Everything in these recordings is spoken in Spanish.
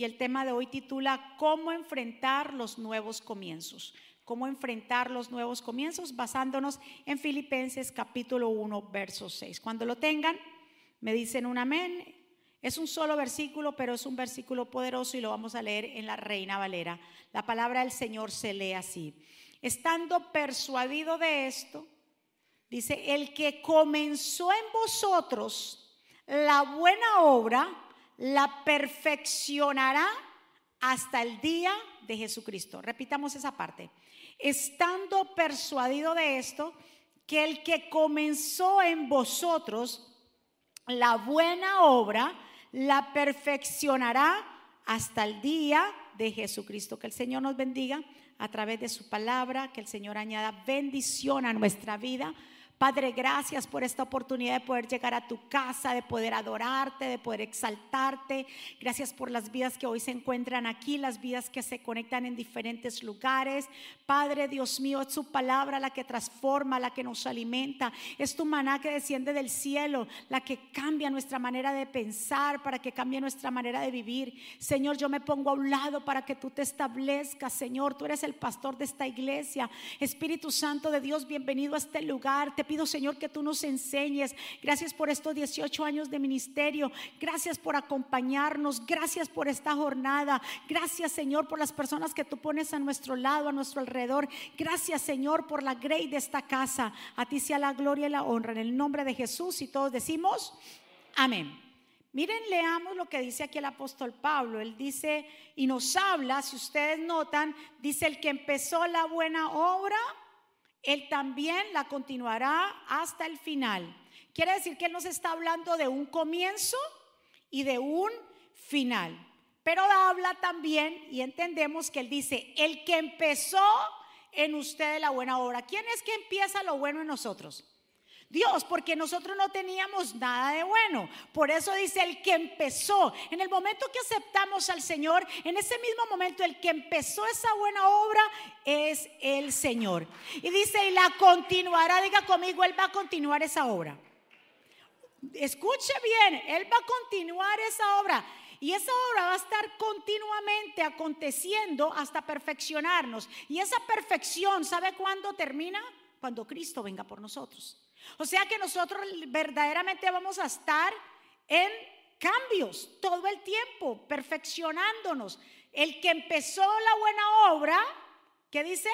y el tema de hoy titula ¿Cómo enfrentar los nuevos comienzos? ¿Cómo enfrentar los nuevos comienzos? Basándonos en Filipenses capítulo 1, verso 6. Cuando lo tengan, me dicen un amén. Es un solo versículo, pero es un versículo poderoso y lo vamos a leer en la Reina Valera. La palabra del Señor se lee así. Estando persuadido de esto, dice, el que comenzó en vosotros la buena obra, la perfeccionará hasta el día de Jesucristo. Repitamos esa parte. Estando persuadido de esto, que el que comenzó en vosotros la buena obra, la perfeccionará hasta el día de Jesucristo. Que el Señor nos bendiga a través de su palabra, que el Señor añada bendición a nuestra vida Padre, gracias por esta oportunidad de poder llegar a tu casa, de poder adorarte, de poder exaltarte. Gracias por las vidas que hoy se encuentran aquí, las vidas que se conectan en diferentes lugares. Padre, Dios mío, es su palabra la que transforma, la que nos alimenta. Es tu maná que desciende del cielo, la que cambia nuestra manera de pensar, para que cambie nuestra manera de vivir. Señor, yo me pongo a un lado para que tú te establezcas, Señor. Tú eres el pastor de esta iglesia. Espíritu Santo de Dios, bienvenido a este lugar. Te pido, Señor, que tú nos enseñes. Gracias por estos 18 años de ministerio. Gracias por acompañarnos. Gracias por esta jornada. Gracias, Señor, por las personas que tú pones a nuestro lado, a nuestro alrededor. Gracias, Señor, por la grey de esta casa. A ti sea la gloria y la honra. En el nombre de Jesús y todos decimos, amén. Miren, leamos lo que dice aquí el apóstol Pablo. Él dice y nos habla, si ustedes notan, dice el que empezó la buena obra él también la continuará hasta el final. Quiere decir que Él nos está hablando de un comienzo y de un final. Pero habla también y entendemos que Él dice, el que empezó en ustedes la buena obra. ¿Quién es que empieza lo bueno en nosotros? Dios, porque nosotros no teníamos nada de bueno. Por eso dice el que empezó. En el momento que aceptamos al Señor, en ese mismo momento el que empezó esa buena obra es el Señor. Y dice, y la continuará, diga conmigo, Él va a continuar esa obra. Escuche bien, Él va a continuar esa obra. Y esa obra va a estar continuamente aconteciendo hasta perfeccionarnos. Y esa perfección, ¿sabe cuándo termina? Cuando Cristo venga por nosotros. O sea que nosotros verdaderamente vamos a estar en cambios todo el tiempo, perfeccionándonos. El que empezó la buena obra, ¿qué dice?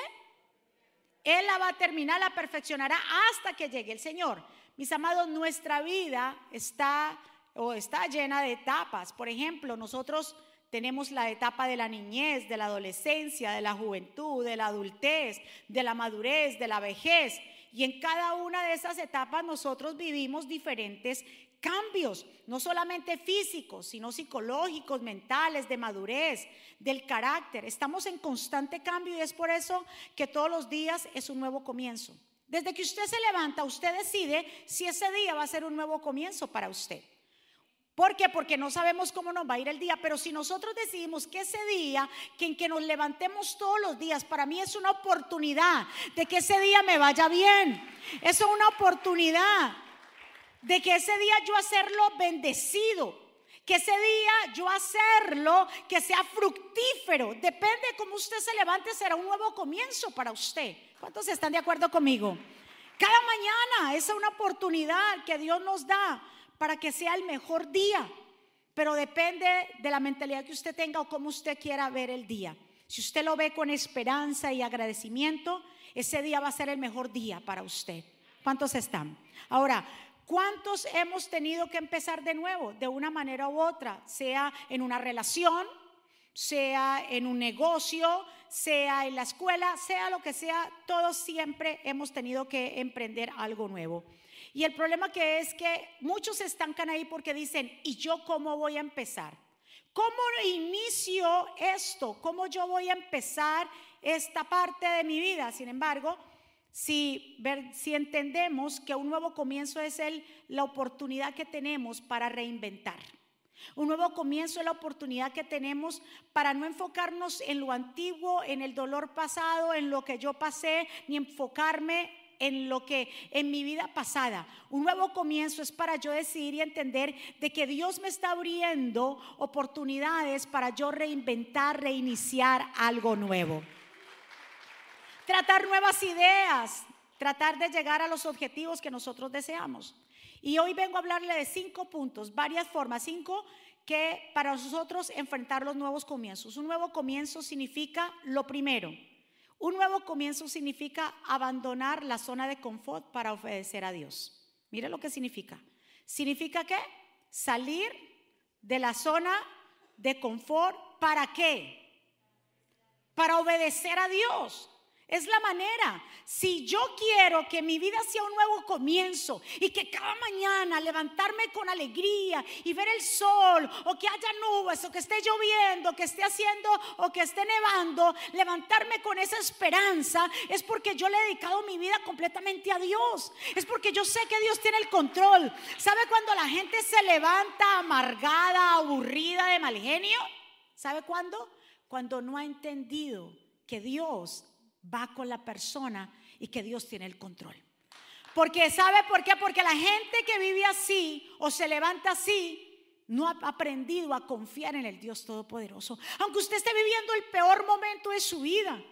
Él la va a terminar, la perfeccionará hasta que llegue el Señor. Mis amados, nuestra vida está o está llena de etapas. Por ejemplo, nosotros tenemos la etapa de la niñez, de la adolescencia, de la juventud, de la adultez, de la madurez, de la vejez. Y en cada una de esas etapas nosotros vivimos diferentes cambios, no solamente físicos, sino psicológicos, mentales, de madurez, del carácter. Estamos en constante cambio y es por eso que todos los días es un nuevo comienzo. Desde que usted se levanta, usted decide si ese día va a ser un nuevo comienzo para usted. ¿Por qué? Porque no sabemos cómo nos va a ir el día, pero si nosotros decidimos que ese día, que en que nos levantemos todos los días, para mí es una oportunidad de que ese día me vaya bien. Es una oportunidad de que ese día yo hacerlo bendecido, que ese día yo hacerlo que sea fructífero. Depende de cómo usted se levante, será un nuevo comienzo para usted. ¿Cuántos están de acuerdo conmigo? Cada mañana es una oportunidad que Dios nos da para que sea el mejor día. Pero depende de la mentalidad que usted tenga o cómo usted quiera ver el día. Si usted lo ve con esperanza y agradecimiento, ese día va a ser el mejor día para usted. ¿Cuántos están? Ahora, ¿cuántos hemos tenido que empezar de nuevo, de una manera u otra? Sea en una relación, sea en un negocio, sea en la escuela, sea lo que sea, todos siempre hemos tenido que emprender algo nuevo. Y el problema que es que muchos se estancan ahí porque dicen, ¿y yo cómo voy a empezar? ¿Cómo inicio esto? ¿Cómo yo voy a empezar esta parte de mi vida? Sin embargo, si, si entendemos que un nuevo comienzo es el, la oportunidad que tenemos para reinventar. Un nuevo comienzo es la oportunidad que tenemos para no enfocarnos en lo antiguo, en el dolor pasado, en lo que yo pasé, ni enfocarme en lo que en mi vida pasada. Un nuevo comienzo es para yo decidir y entender de que Dios me está abriendo oportunidades para yo reinventar, reiniciar algo nuevo. Tratar nuevas ideas, tratar de llegar a los objetivos que nosotros deseamos. Y hoy vengo a hablarle de cinco puntos, varias formas, cinco que para nosotros enfrentar los nuevos comienzos. Un nuevo comienzo significa lo primero. Un nuevo comienzo significa abandonar la zona de confort para obedecer a Dios. Mire lo que significa. Significa que salir de la zona de confort, ¿para qué? Para obedecer a Dios. Es la manera. Si yo quiero que mi vida sea un nuevo comienzo y que cada mañana levantarme con alegría y ver el sol o que haya nubes o que esté lloviendo, que esté haciendo o que esté nevando, levantarme con esa esperanza es porque yo le he dedicado mi vida completamente a Dios. Es porque yo sé que Dios tiene el control. ¿Sabe cuando la gente se levanta amargada, aburrida, de mal genio? ¿Sabe cuándo? Cuando no ha entendido que Dios va con la persona y que Dios tiene el control. Porque ¿sabe por qué? Porque la gente que vive así o se levanta así no ha aprendido a confiar en el Dios Todopoderoso. Aunque usted esté viviendo el peor momento de su vida,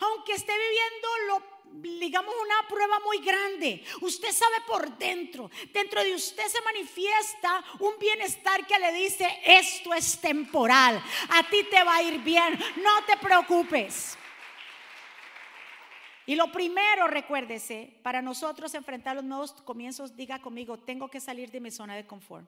aunque esté viviendo lo digamos una prueba muy grande. Usted sabe por dentro, dentro de usted se manifiesta un bienestar que le dice, esto es temporal, a ti te va a ir bien, no te preocupes. Y lo primero, recuérdese, para nosotros enfrentar los nuevos comienzos, diga conmigo, tengo que salir de mi zona de confort.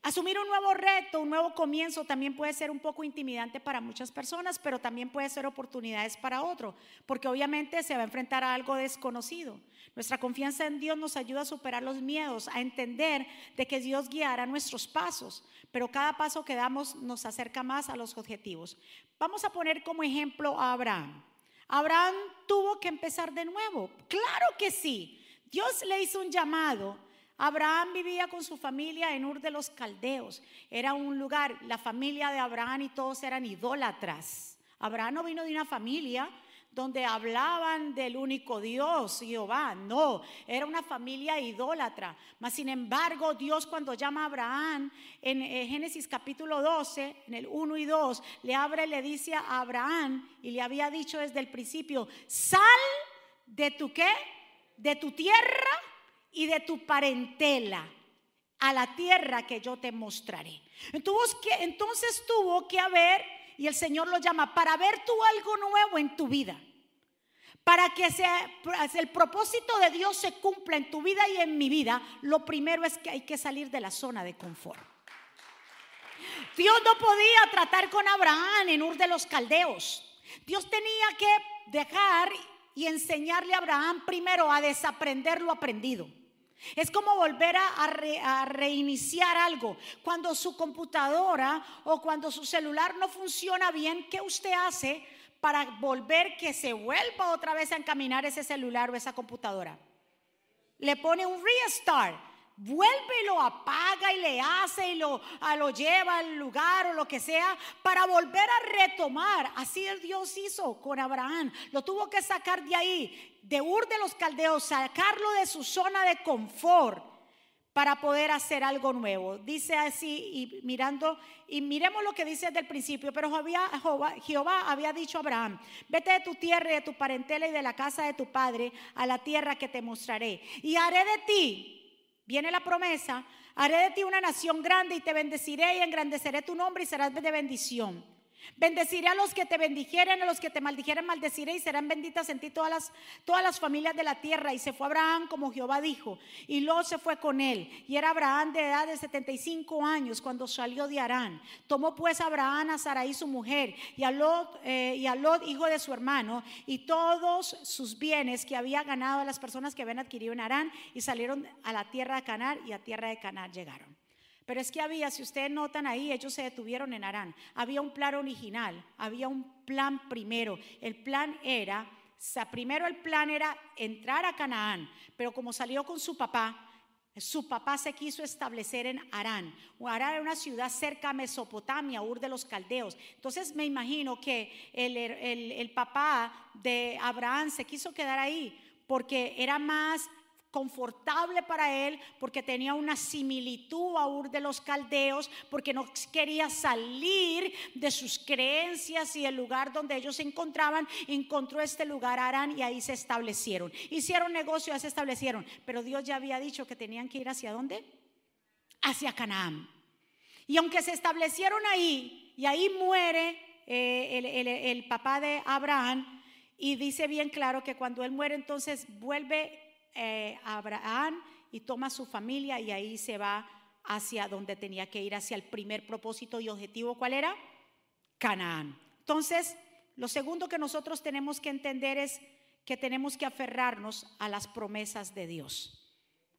Asumir un nuevo reto, un nuevo comienzo también puede ser un poco intimidante para muchas personas, pero también puede ser oportunidades para otro, porque obviamente se va a enfrentar a algo desconocido. Nuestra confianza en Dios nos ayuda a superar los miedos, a entender de que Dios guiará nuestros pasos, pero cada paso que damos nos acerca más a los objetivos. Vamos a poner como ejemplo a Abraham. Abraham tuvo que empezar de nuevo. Claro que sí. Dios le hizo un llamado. Abraham vivía con su familia en Ur de los Caldeos. Era un lugar, la familia de Abraham y todos eran idólatras. Abraham no vino de una familia donde hablaban del único Dios, Jehová. No, era una familia idólatra. Mas sin embargo, Dios cuando llama a Abraham en eh, Génesis capítulo 12, en el 1 y 2, le abre y le dice a Abraham y le había dicho desde el principio, sal de tu qué? De tu tierra y de tu parentela a la tierra que yo te mostraré. Entonces, entonces tuvo que haber y el Señor lo llama para ver tú algo nuevo en tu vida. Para que sea, el propósito de Dios se cumpla en tu vida y en mi vida, lo primero es que hay que salir de la zona de confort. Dios no podía tratar con Abraham en Ur de los Caldeos. Dios tenía que dejar y enseñarle a Abraham primero a desaprender lo aprendido. Es como volver a, reiniciar algo. Cuando su computadora o cuando su celular no funciona bien, ¿qué usted hace para volver que se vuelva otra vez a encaminar ese celular o esa computadora? Le pone un restart vuelve y lo apaga y le hace y lo, a, lo lleva al lugar o lo que sea para volver a retomar. Así el Dios hizo con Abraham. Lo tuvo que sacar de ahí, de Ur de los Caldeos, sacarlo de su zona de confort para poder hacer algo nuevo. Dice así y mirando, y miremos lo que dice desde el principio, pero Jehová, Jehová, había dicho a Abraham, vete de tu tierra y de tu parentela y de la casa de tu padre a la tierra que te mostraré. Y haré de ti Viene la promesa, haré de ti una nación grande y te bendeciré y engrandeceré tu nombre y serás de bendición. Bendeciré a los que te bendijeren, a los que te maldijeren, maldeciré y serán benditas en ti todas las, todas las familias de la tierra. Y se fue Abraham como Jehová dijo, y Lot se fue con él. Y era Abraham de edad de 75 años cuando salió de Arán. Tomó pues Abraham a Sarai su mujer y a, Lot, eh, y a Lot, hijo de su hermano, y todos sus bienes que había ganado a las personas que habían adquirido en Arán, y salieron a la tierra de Canar, y a tierra de Canar llegaron. Pero es que había, si ustedes notan ahí, ellos se detuvieron en Arán. Había un plan original, había un plan primero. El plan era, primero el plan era entrar a Canaán, pero como salió con su papá, su papá se quiso establecer en Arán. Arán era una ciudad cerca a Mesopotamia, Ur de los Caldeos. Entonces me imagino que el, el papá de Abraham se quiso quedar ahí porque era más confortable para él, porque tenía una similitud a Ur de los Caldeos, porque no quería salir de sus creencias y el lugar donde ellos se encontraban, encontró este lugar Arán y ahí se establecieron. Hicieron negocio, se establecieron, pero Dios ya había dicho que tenían que ir hacia dónde? Hacia Canaán. Y aunque se establecieron ahí, y ahí muere eh, el, el papá de Abraham, y dice bien claro que cuando él muere, entonces vuelve eh, Abraham y toma su familia y ahí se va hacia donde tenía que ir, hacia el primer propósito y objetivo. ¿Cuál era? Canaán. Entonces, lo segundo que nosotros tenemos que entender es que tenemos que aferrarnos a las promesas de Dios.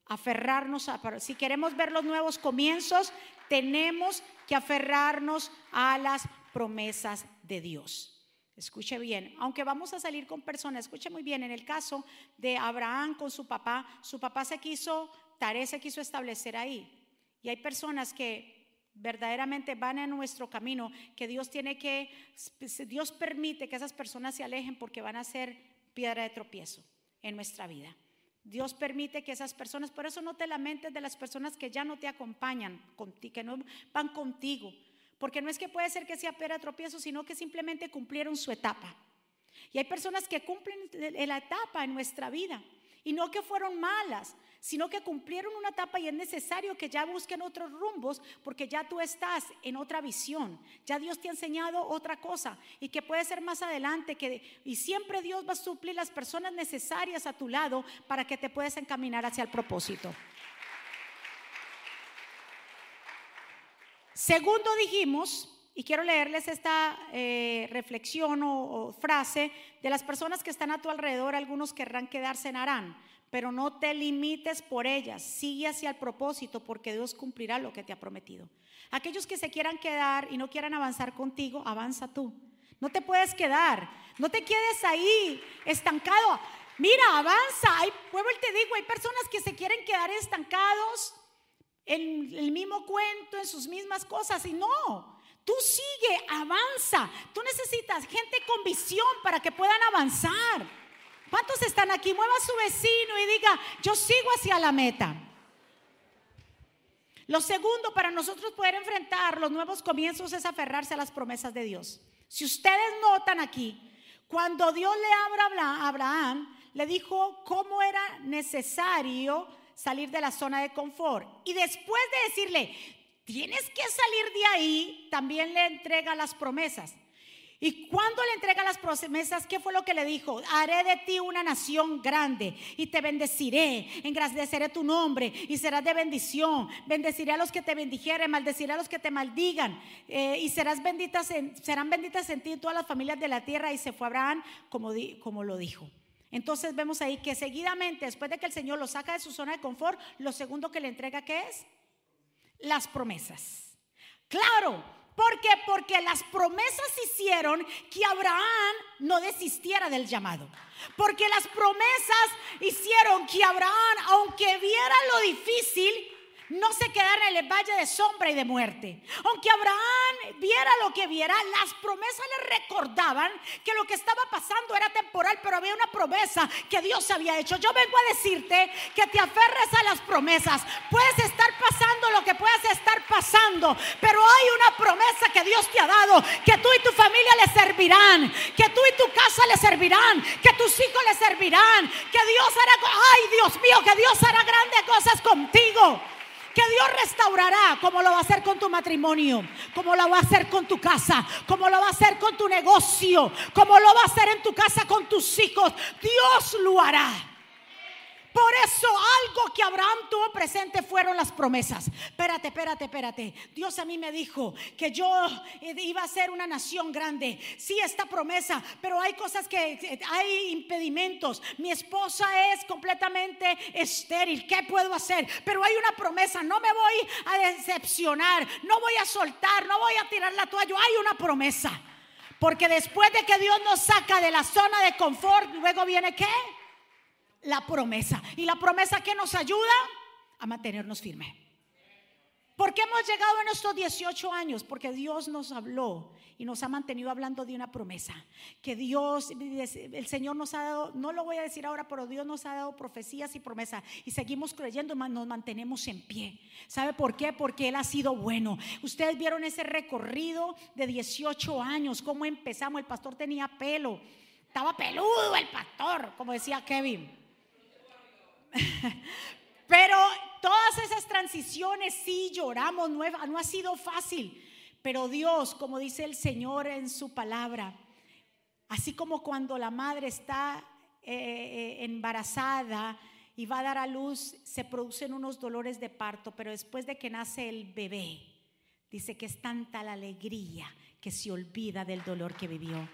Aferrarnos a, si queremos ver los nuevos comienzos, tenemos que aferrarnos a las promesas de Dios. Escuche bien, aunque vamos a salir con personas, escuche muy bien, en el caso de Abraham con su papá, su papá se quiso, Tare se quiso establecer ahí. Y hay personas que verdaderamente van en nuestro camino, que Dios tiene que, Dios permite que esas personas se alejen porque van a ser piedra de tropiezo en nuestra vida. Dios permite que esas personas, por eso no te lamentes de las personas que ya no te acompañan, que no van contigo porque no es que puede ser que sea pera tropiezo, sino que simplemente cumplieron su etapa. Y hay personas que cumplen la etapa en nuestra vida. Y no que fueron malas, sino que cumplieron una etapa y es necesario que ya busquen otros rumbos porque ya tú estás en otra visión. Ya Dios te ha enseñado otra cosa y que puede ser más adelante que y siempre Dios va a suplir las personas necesarias a tu lado para que te puedas encaminar hacia el propósito. Segundo dijimos, y quiero leerles esta eh, reflexión o, frase de las personas que están a tu alrededor, algunos querrán quedarse en Arán, pero no te limites por ellas, sigue hacia el propósito porque Dios cumplirá lo que te ha prometido. Aquellos que se quieran quedar y no quieran avanzar contigo, avanza tú. No te puedes quedar, no te quedes ahí estancado. Mira, avanza. Hay, y te digo, hay personas que se quieren quedar estancados en el mismo cuento, en sus mismas cosas. Y no, tú sigue, avanza. Tú necesitas gente con visión para que puedan avanzar. ¿Cuántos están aquí? Mueva a su vecino y diga, yo sigo hacia la meta. Lo segundo para nosotros poder enfrentar los nuevos comienzos es aferrarse a las promesas de Dios. Si ustedes notan aquí, cuando Dios le habla a Abraham, le dijo cómo era necesario salir de la zona de confort. Y después de decirle, tienes que salir de ahí, también le entrega las promesas. Y cuando le entrega las promesas, ¿qué fue lo que le dijo? Haré de ti una nación grande y te bendeciré, engrandeceré tu nombre y serás de bendición. Bendeciré a los que te bendijeren, maldeciré a los que te maldigan eh, y serás benditas serán benditas en ti todas las familias de la tierra. Y se fue Abraham como, como lo dijo. Entonces vemos ahí que seguidamente, después de que el Señor lo saca de su zona de confort, lo segundo que le entrega, ¿qué es? Las promesas. Claro, ¿por qué? Porque las promesas hicieron que Abraham no desistiera del llamado. Porque las promesas hicieron que Abraham, aunque viera lo difícil, no se quedara en el valle de sombra y de muerte. Aunque Abraham viera lo que viera, las promesas le recordaban que lo que estaba pasando era temporal, pero había una promesa que Dios había hecho. Yo vengo a decirte que te aferres a las promesas. Puedes estar pasando lo que puedas estar pasando, pero hay una promesa que Dios te ha dado, que tú y tu familia le servirán, que tú y tu casa le servirán, que tus hijos le servirán, que Dios hará, ay Dios mío, que Dios hará grandes cosas contigo que Dios restaurará, como lo va a hacer con tu matrimonio, como lo va a hacer con tu casa, como lo va a hacer con tu negocio, como lo va a hacer en tu casa con tus hijos. Dios lo hará. Por eso algo que Abraham tuvo presente fueron las promesas. Espérate, espérate, espérate. Dios a mí me dijo que yo iba a ser una nación grande. Sí, esta promesa, pero hay cosas que hay impedimentos. Mi esposa es completamente estéril. ¿Qué puedo hacer? Pero hay una promesa. No me voy a decepcionar. No voy a soltar. No voy a tirar la toalla. Hay una promesa. Porque después de que Dios nos saca de la zona de confort, luego viene qué? La promesa. ¿Y la promesa que nos ayuda? A mantenernos firmes. ¿Por qué hemos llegado a nuestros 18 años? Porque Dios nos habló y nos ha mantenido hablando de una promesa. Que Dios, el Señor nos ha dado, no lo voy a decir ahora, pero Dios nos ha dado profecías y promesas. Y seguimos creyendo, nos mantenemos en pie. ¿Sabe por qué? Porque Él ha sido bueno. Ustedes vieron ese recorrido de 18 años, cómo empezamos. El pastor tenía pelo. Estaba peludo el pastor, como decía Kevin. Pero todas esas transiciones sí lloramos, no, ha sido fácil. Pero Dios, como dice el Señor en su palabra, así como cuando la madre está eh, eh, embarazada y va a dar a luz, se producen unos dolores de parto, pero después de que nace el bebé, dice que es tanta la alegría que se olvida del dolor que vivió.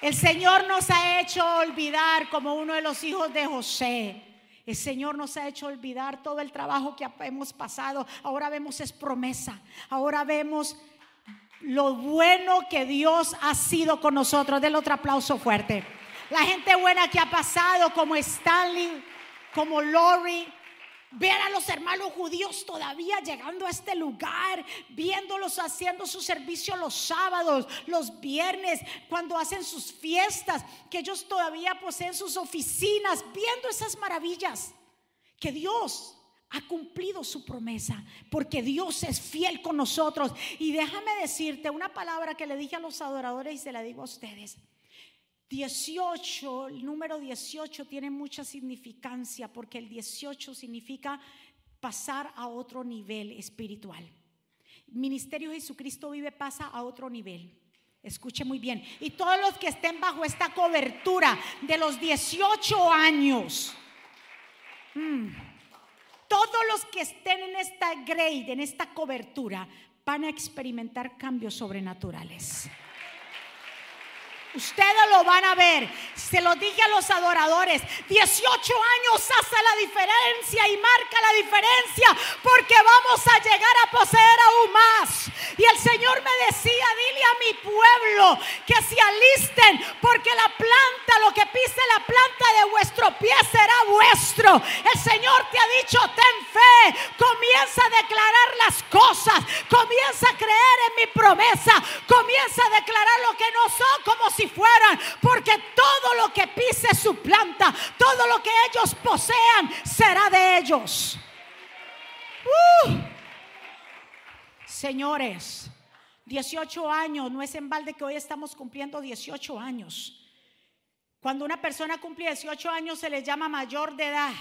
El Señor nos ha hecho olvidar como uno de los hijos de José el Señor nos ha hecho olvidar todo el trabajo que hemos pasado. Ahora vemos es promesa. Ahora vemos lo bueno que Dios ha sido con nosotros. Del otro aplauso fuerte. La gente buena que ha pasado, como Stanley, como Lori, Ver a los hermanos judíos todavía llegando a este lugar, viéndolos haciendo su servicio los sábados, los viernes, cuando hacen sus fiestas, que ellos todavía poseen sus oficinas, viendo esas maravillas. Que Dios ha cumplido su promesa, porque Dios es fiel con nosotros. Y déjame decirte una palabra que le dije a los adoradores y se la digo a ustedes. 18, el número 18 tiene mucha significancia porque el 18 significa pasar a otro nivel espiritual. Ministerio Jesucristo vive pasa a otro nivel. Escuche muy bien. Y todos los que estén bajo esta cobertura de los 18 años, mm, todos los que estén en esta grade, en esta cobertura, van a experimentar cambios sobrenaturales. Ustedes lo van a ver. Se lo dije a los adoradores. 18 años hace la diferencia y marca la diferencia porque vamos a llegar a poseer aún más. Y el Señor me decía, dile a mi pueblo que se alisten porque la planta, lo que pise la planta de vuestro pie será vuestro. El Señor te ha dicho, ten fe, comienza a declarar las cosas, comienza a creer en mi promesa, comienza a declarar lo que no son como si fueran, porque todo lo que pise su planta, todo lo que ellos posean, será de ellos. Uh. Señores, 18 años, no es en balde que hoy estamos cumpliendo 18 años. Cuando una persona cumple 18 años se le llama mayor de edad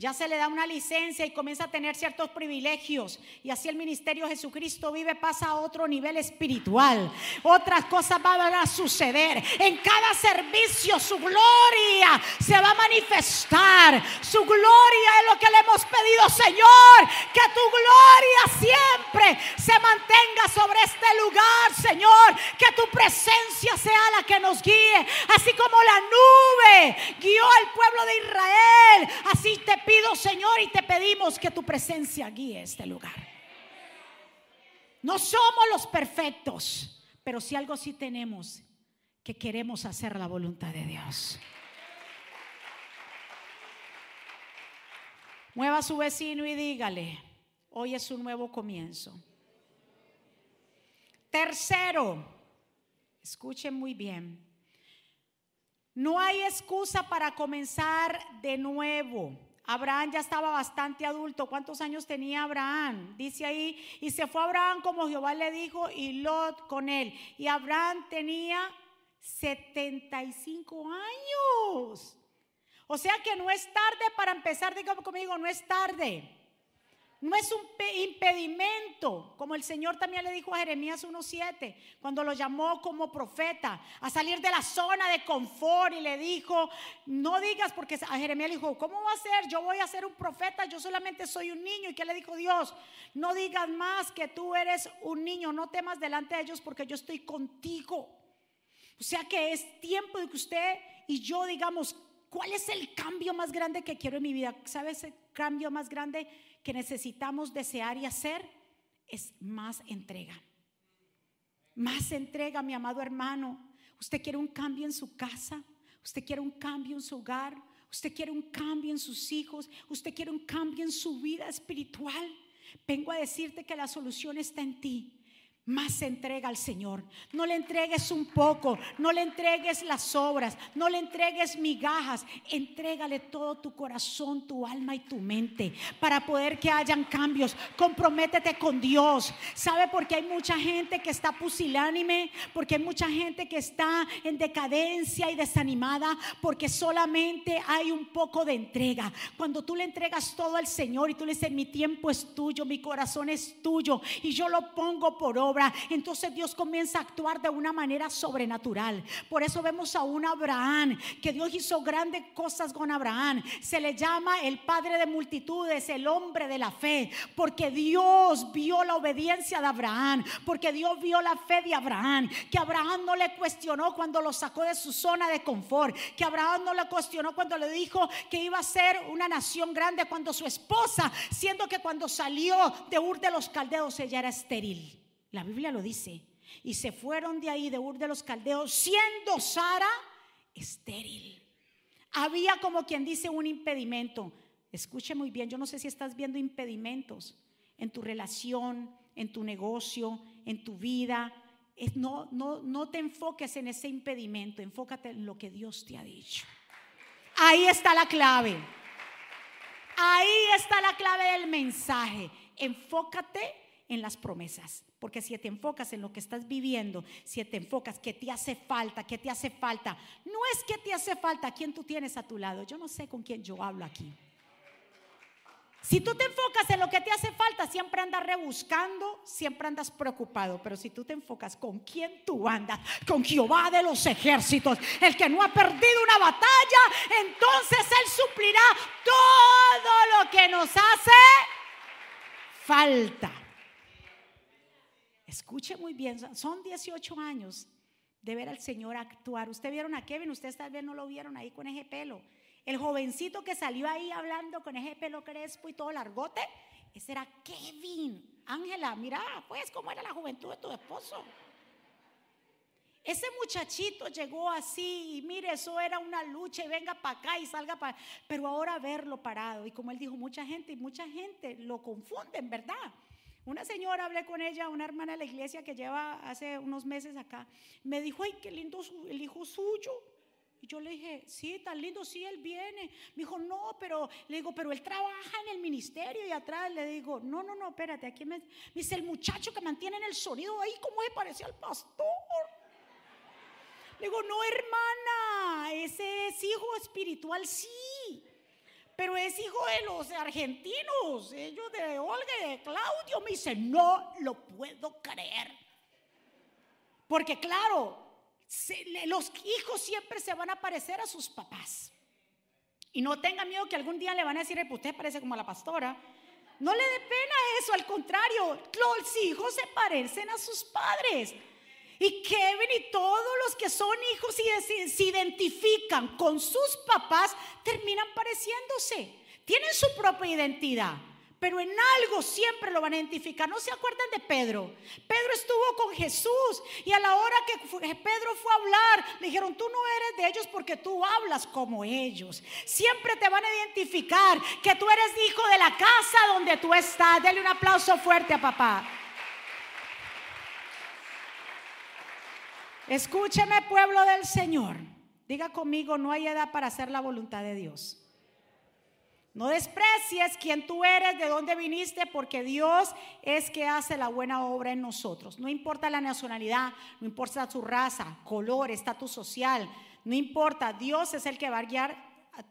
ya se le da una licencia y comienza a tener ciertos privilegios. Y así el ministerio Jesucristo vive pasa a otro nivel espiritual. Otras cosas van a suceder. En cada servicio su gloria se va a manifestar. Su gloria es lo que le hemos pedido, Señor. Que tu gloria siempre se mantenga sobre este lugar, Señor. Que tu presencia sea la que nos guíe. Así como la nube guió al pueblo de Israel. Así te pido, Señor, y te pedimos que tu presencia guíe este lugar. No somos los perfectos, pero si algo sí tenemos, que queremos hacer la voluntad de Dios. Mueva a su vecino y dígale, hoy es un nuevo comienzo. Tercero, escuchen muy bien, no hay excusa para comenzar de nuevo. Abraham ya estaba bastante adulto. ¿Cuántos años tenía Abraham? Dice ahí, y se fue Abraham como Jehová le dijo y Lot con él. Y Abraham tenía 75 años. O sea que no es tarde para empezar, digamos conmigo, no es tarde. No es un impedimento, como el Señor también le dijo a Jeremías 1.7, cuando lo llamó como profeta, a salir de la zona de confort y le dijo, no digas, porque a Jeremías le dijo, ¿cómo va a ser? Yo voy a ser un profeta, yo solamente soy un niño. ¿Y qué le dijo Dios? No digas más que tú eres un niño, no temas delante de ellos porque yo estoy contigo. O sea que es tiempo de que usted y yo digamos, ¿cuál es el cambio más grande que quiero en mi vida? ¿Sabes el cambio más grande? Que necesitamos desear y hacer es más entrega. Más entrega, mi amado hermano. Usted quiere un cambio en su casa, usted quiere un cambio en su hogar, usted quiere un cambio en sus hijos, usted quiere un cambio en su vida espiritual. Vengo a decirte que la solución está en ti más entrega al Señor. No le entregues un poco, no le entregues las obras, no le entregues migajas. Entrégale todo tu corazón, tu alma y tu mente para poder que hayan cambios. Comprométete con Dios. ¿Sabe por qué hay mucha gente que está pusilánime? Porque hay mucha gente que está en decadencia y desanimada porque solamente hay un poco de entrega. Cuando tú le entregas todo al Señor y tú le dices, mi tiempo es tuyo, mi corazón es tuyo y yo lo pongo por entonces Dios comienza a actuar de una manera sobrenatural. Por eso vemos a un Abraham, que Dios hizo grandes cosas con Abraham. Se le llama el padre de multitudes, el hombre de la fe, porque Dios vio la obediencia de Abraham, porque Dios vio la fe de Abraham, que Abraham no le cuestionó cuando lo sacó de su zona de confort, que Abraham no le cuestionó cuando le dijo que iba a ser una nación grande cuando su esposa, siendo que cuando salió de Ur de los Caldeos ella era estéril. La Biblia lo dice. Y se fueron de ahí, de Ur de los Caldeos, siendo Sara estéril. Había como quien dice un impedimento. Escuche muy bien, yo no sé si estás viendo impedimentos en tu relación, en tu negocio, en tu vida. No, no, no te enfoques en ese impedimento, enfócate en lo que Dios te ha dicho. Ahí está la clave. Ahí está la clave del mensaje. Enfócate en las promesas. Porque si te enfocas en lo que estás viviendo, si te enfocas que te hace falta, que te hace falta, no es que te hace falta quién tú tienes a tu lado. Yo no sé con quién yo hablo aquí. Si tú te enfocas en lo que te hace falta, siempre andas rebuscando, siempre andas preocupado. Pero si tú te enfocas con quién tú andas, con Jehová de los ejércitos, el que no ha perdido una batalla, entonces Él suplirá todo lo que nos hace falta. Escuche muy bien, son 18 años de ver al Señor actuar. Ustedes vieron a Kevin, ustedes tal vez no lo vieron ahí con ese pelo. El jovencito que salió ahí hablando con ese pelo crespo y todo largote, ese era Kevin. Ángela, mira, pues cómo era la juventud de tu esposo. Ese muchachito llegó así y mire, eso era una lucha y venga para acá y salga para... Pero ahora verlo parado y como él dijo, mucha gente y mucha gente lo confunden, ¿verdad? Una señora, hablé con ella, una hermana de la iglesia que lleva hace unos meses acá, me dijo, ay, qué lindo el hijo suyo. Y yo le dije, sí, tan lindo, sí, él viene. Me dijo, no, pero le digo, pero él trabaja en el ministerio y atrás le digo, no, no, no, espérate, aquí me, dice el muchacho que mantiene en el sonido ahí, ¿cómo se parece al pastor? Le digo, no, hermana, ese es hijo espiritual, sí pero es hijo de los argentinos, ellos de Olga y de Claudio. Me dice, no lo puedo creer. Porque claro, los hijos siempre se van a parecer a sus papás. Y no tenga miedo que algún día le van a decir, pues usted parece como a la pastora. No le dé pena eso, al contrario, los hijos se parecen a sus padres. Y Kevin y todos los que son hijos y se identifican con sus papás terminan pareciéndose. Tienen su propia identidad pero en algo siempre lo van a identificar. ¿No se acuerdan de Pedro? Pedro estuvo con Jesús y a la hora que Pedro fue a hablar, le dijeron, tú no eres de ellos porque tú hablas como ellos. Siempre te van a identificar que tú eres hijo de la casa donde tú estás. Dele un aplauso fuerte a papá. Escúcheme pueblo del Señor. Diga conmigo, no hay edad para hacer la voluntad de Dios. No desprecies quién tú eres, de dónde viniste, porque Dios es que hace la buena obra en nosotros. No importa la nacionalidad, no importa su raza, color, estatus social, no importa. Dios es el que va a guiar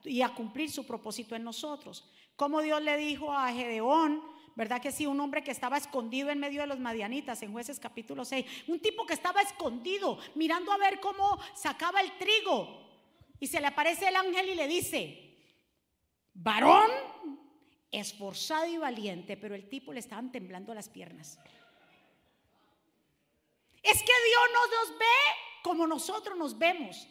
y a cumplir su propósito en nosotros. Como Dios le dijo a Gedeón, ¿Verdad que sí? Un hombre que estaba escondido en medio de los madianitas en jueces capítulo 6. Un tipo que estaba escondido mirando a ver cómo sacaba el trigo. Y se le aparece el ángel y le dice, varón, esforzado y valiente, pero el tipo le estaban temblando las piernas. Es que Dios no nos ve como nosotros nos vemos.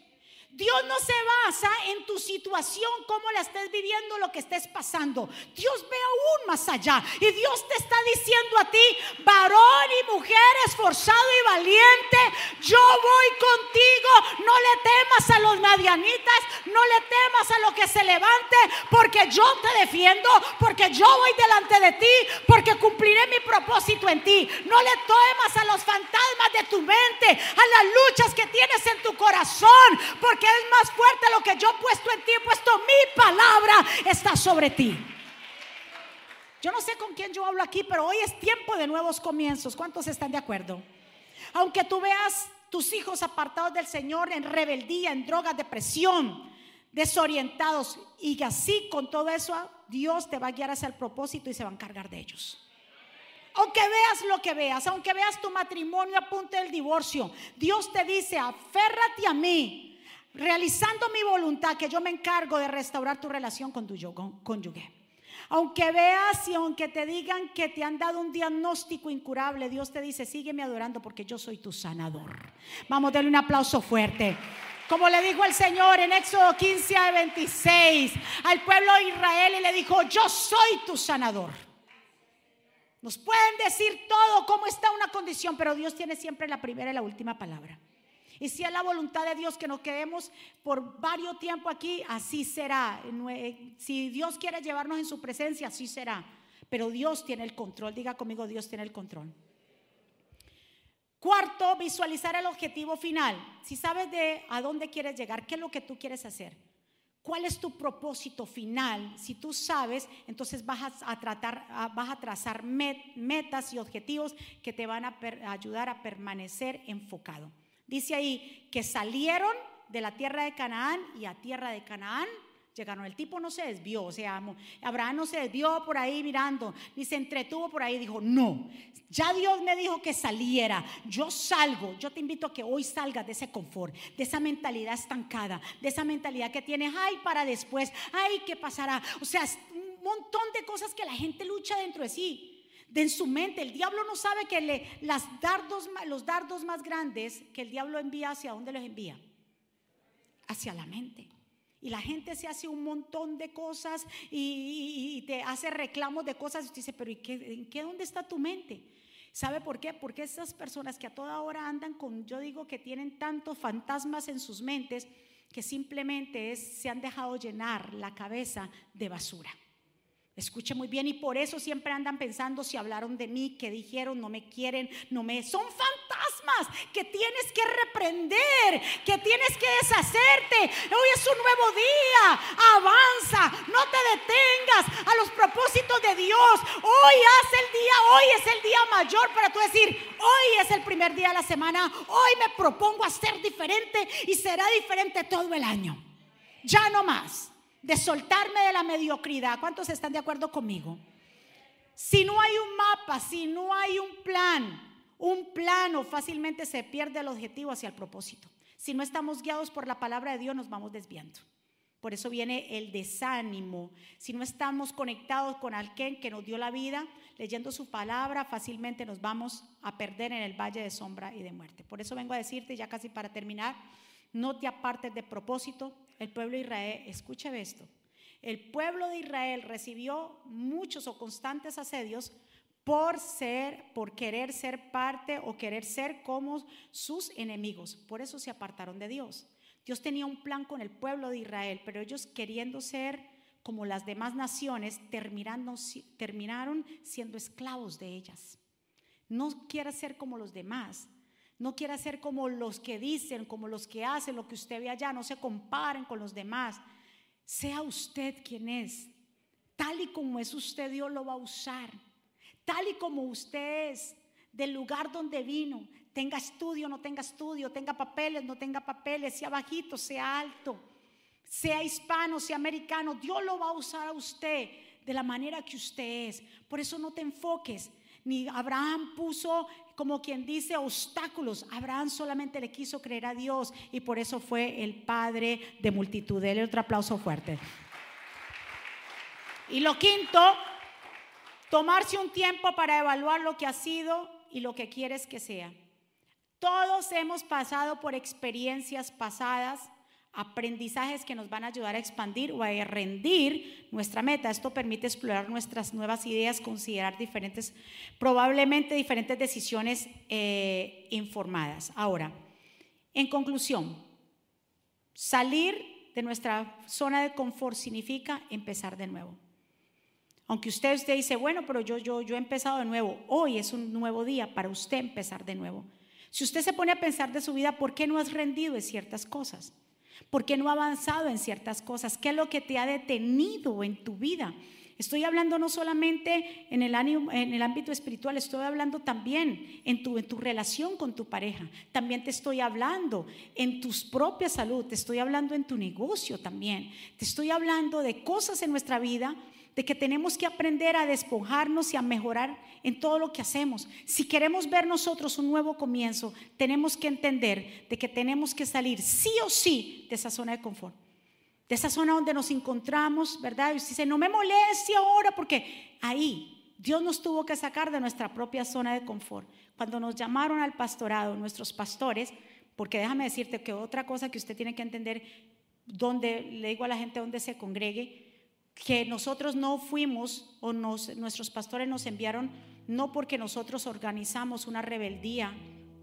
Dios no se basa en tu situación, cómo la estés viviendo, lo que estés pasando. Dios ve aún más allá. Y Dios te está diciendo a ti, varón y mujer esforzado y valiente, yo voy contigo. No le temas a los madianitas, no le temas a lo que se levante, porque yo te defiendo, porque yo voy delante de ti, porque cumpliré mi propósito en ti. No le temas a los fantasmas de tu mente, a las luchas que tienes en tu corazón, porque es más fuerte lo que yo he puesto en ti, he puesto mi palabra, está sobre ti. Yo no sé con quién yo hablo aquí, pero hoy es tiempo de nuevos comienzos. ¿Cuántos están de acuerdo? Aunque tú veas tus hijos apartados del Señor en rebeldía, en drogas, depresión, desorientados, y así con todo eso, Dios te va a guiar hacia el propósito y se va a encargar de ellos. Aunque veas lo que veas, aunque veas tu matrimonio a punto del divorcio, Dios te dice, aférrate a mí, realizando mi voluntad, que yo me encargo de restaurar tu relación con tu cónyuge. Aunque veas y aunque te digan que te han dado un diagnóstico incurable, Dios te dice, sígueme adorando porque yo soy tu sanador. Vamos, darle un aplauso fuerte. Como le dijo el Señor en Éxodo 15 a 26 al pueblo de Israel y le dijo, yo soy tu sanador. Nos pueden decir todo cómo está una condición, pero Dios tiene siempre la primera y la última palabra. Y si es la voluntad de Dios que nos quedemos por varios tiempo aquí, así será. Si Dios quiere llevarnos en su presencia, así será. Pero Dios tiene el control. Diga conmigo, Dios tiene el control. Cuarto, visualizar el objetivo final. Si sabes de a dónde quieres llegar, qué es lo que tú quieres hacer. ¿Cuál es tu propósito final? Si tú sabes, entonces vas a, tratar, vas a trazar metas y objetivos que te van a ayudar a permanecer enfocado. Dice ahí que salieron de la tierra de Canaán y a tierra de Canaán llegaron. El tipo no se desvió, o sea, Abraham no se desvió por ahí mirando, ni se entretuvo por ahí. Dijo, no, ya Dios me dijo que saliera. Yo salgo. Yo te invito a que hoy salgas de ese confort, de esa mentalidad estancada, de esa mentalidad que tienes, ay, para después, ay, ¿qué pasará? O sea, un montón de cosas que la gente lucha dentro de sí de en su mente. El diablo no sabe que le, las dardos, los dardos más grandes que el diablo envía, ¿hacia dónde los envía? Hacia la mente. Y la gente se hace un montón de cosas y, te hace reclamos de cosas. Y dice, pero ¿y qué, ¿en qué dónde está tu mente? ¿Sabe por qué? Porque esas personas que a toda hora andan con, yo digo que tienen tantos fantasmas en sus mentes que simplemente es, se han dejado llenar la cabeza de basura. Escuche muy bien y por eso siempre andan pensando si hablaron de mí, que dijeron, no me quieren, no me... Son fantasmas que tienes que reprender, que tienes que deshacerte. Hoy es un nuevo día, avanza, no te detengas a los propósitos de Dios. Hoy hace el día, hoy es el día mayor para tú decir, hoy es el primer día de la semana, hoy me propongo a ser diferente y será diferente todo el año. Ya no más de soltarme de la mediocridad. ¿Cuántos están de acuerdo conmigo? Si no hay un mapa, si no hay un plan, un plano, fácilmente se pierde el objetivo hacia el propósito. Si no estamos guiados por la palabra de Dios, nos vamos desviando. Por eso viene el desánimo. Si no estamos conectados con alguien que nos dio la vida, leyendo su palabra, fácilmente nos vamos a perder en el valle de sombra y de muerte. Por eso vengo a decirte, ya casi para terminar, no te apartes de propósito. El pueblo de Israel, escuche esto, el pueblo de Israel recibió muchos o constantes asedios por ser, por querer ser parte o querer ser como sus enemigos. Por eso se apartaron de Dios. Dios tenía un plan con el pueblo de Israel, pero ellos queriendo ser como las demás naciones, terminaron, siendo esclavos de ellas. No quiera ser como los demás, no quiera ser como los que dicen, como los que hacen, lo que usted ve allá. No se comparen con los demás. Sea usted quien es. Tal y como es usted, Dios lo va a usar. Tal y como usted es, del lugar donde vino. Tenga estudio, no tenga estudio, tenga papeles, no tenga papeles, sea bajito, sea alto, sea hispano, sea americano. Dios lo va a usar a usted de la manera que usted es. Por eso no te enfoques. Ni Abraham puso como quien dice, obstáculos. Abraham solamente le quiso creer a Dios y por eso fue el padre de multitud. Dele otro aplauso fuerte. Y lo quinto, tomarse un tiempo para evaluar lo que ha sido y lo que quieres que sea. Todos hemos pasado por experiencias pasadas, aprendizajes que nos van a ayudar a expandir o a rendir nuestra meta. Esto permite explorar nuestras nuevas ideas, considerar diferentes, probablemente diferentes decisiones eh, informadas. Ahora, en conclusión, salir de nuestra zona de confort significa empezar de nuevo. Aunque usted, usted dice, bueno, pero yo, yo, he empezado de nuevo. Hoy es un nuevo día para usted empezar de nuevo. Si usted se pone a pensar de su vida, ¿por qué no has rendido en ciertas cosas? ¿Por qué no ha avanzado en ciertas cosas? ¿Qué es lo que te ha detenido en tu vida? Estoy hablando no solamente en el, ámbito espiritual, estoy hablando también en tu, en tu relación con tu pareja. También te estoy hablando en tu propia salud, te estoy hablando en tu negocio también. Te estoy hablando de cosas en nuestra vida de que tenemos que aprender a despojarnos y a mejorar en todo lo que hacemos. Si queremos ver nosotros un nuevo comienzo, tenemos que entender de que tenemos que salir sí o sí de esa zona de confort. De esa zona donde nos encontramos, ¿verdad? Y usted dice, no me moleste ahora porque ahí Dios nos tuvo que sacar de nuestra propia zona de confort. Cuando nos llamaron al pastorado, nuestros pastores, porque déjame decirte que otra cosa que usted tiene que entender, donde le digo a la gente donde se congregue, que nosotros no fuimos o nuestros pastores nos enviaron no porque nosotros organizamos una rebeldía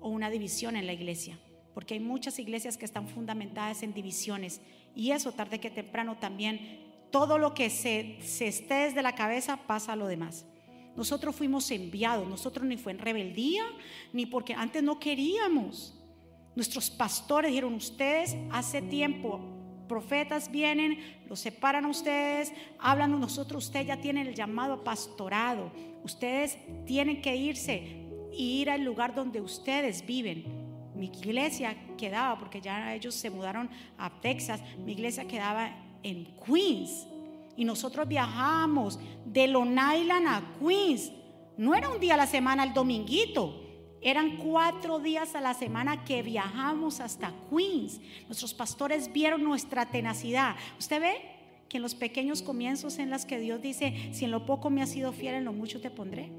o una división en la iglesia, porque hay muchas iglesias que están fundamentadas en divisiones y eso tarde que temprano también, todo lo que se, se esté desde la cabeza pasa a lo demás. Nosotros fuimos enviados, nosotros ni fue en rebeldía, ni porque antes no queríamos. Nuestros pastores dijeron, ustedes hace tiempo profetas vienen, los separan a ustedes, hablan nosotros, ustedes ya tienen el llamado pastorado, ustedes tienen que irse e ir al lugar donde ustedes viven. Mi iglesia quedaba, porque ya ellos se mudaron a Texas, mi iglesia quedaba en Queens y nosotros viajamos de Long Island a Queens. No era un día a la semana el dominguito, eran cuatro días a la semana que viajamos hasta Queens. Nuestros pastores vieron nuestra tenacidad. ¿Usted ve? Que en los pequeños comienzos en las que Dios dice, si en lo poco me has sido fiel, en lo mucho te pondré.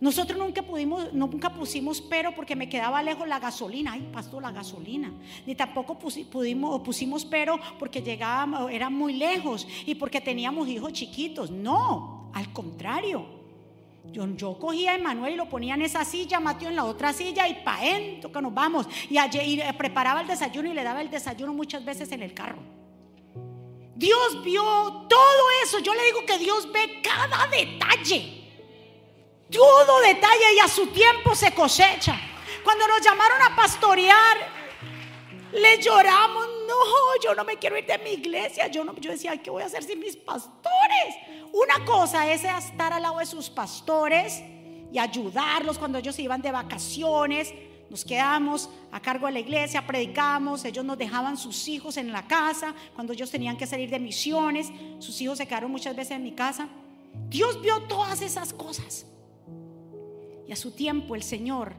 Nosotros nunca pudimos, nunca pusimos pero porque me quedaba lejos la gasolina. Ay, pastor, la gasolina. Ni tampoco pudimos, pusimos pero porque llegábamos, era muy lejos y porque teníamos hijos chiquitos. No, al contrario. Yo, cogía a Emanuel y lo ponía en esa silla, Mateo en la otra silla y pa' ento que nos vamos. Y, allí, eh, preparaba el desayuno y le daba el desayuno muchas veces en el carro. Dios vio todo eso. Yo le digo que Dios ve cada detalle. Todo detalle y a su tiempo se cosecha. Cuando nos llamaron a pastorear, le lloramos. No, yo no me quiero ir de mi iglesia. Yo, no, yo decía, ¿qué voy a hacer sin mis pastores? Una cosa es estar al lado de sus pastores y ayudarlos cuando ellos se iban de vacaciones. Nos quedamos a cargo de la iglesia, predicamos, ellos nos dejaban sus hijos en la casa cuando ellos tenían que salir de misiones, sus hijos se quedaron muchas veces en mi casa. Dios vio todas esas cosas. Y a su tiempo el Señor,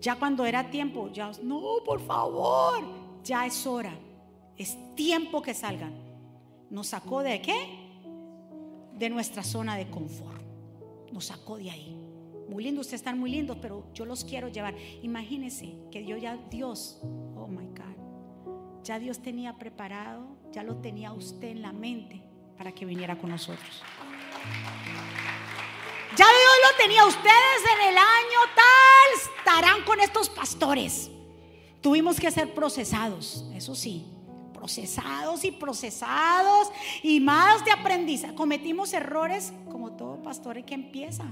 ya cuando era tiempo, ya, no, por favor, ya es hora, es tiempo que salgan. ¿Nos sacó de qué? De nuestra zona de confort. Nos sacó de ahí. Muy lindo, ustedes están muy lindos, pero yo los quiero llevar. Imagínense que Dios ya, Dios, oh my God, ya Dios tenía preparado, ya lo tenía usted en la mente para que viniera con nosotros. Ya Dios lo tenía ustedes en el año tal, estarán con estos pastores. Tuvimos que ser procesados, eso sí, procesados y procesados y más de aprendizaje. Cometimos errores como todo pastor que empieza.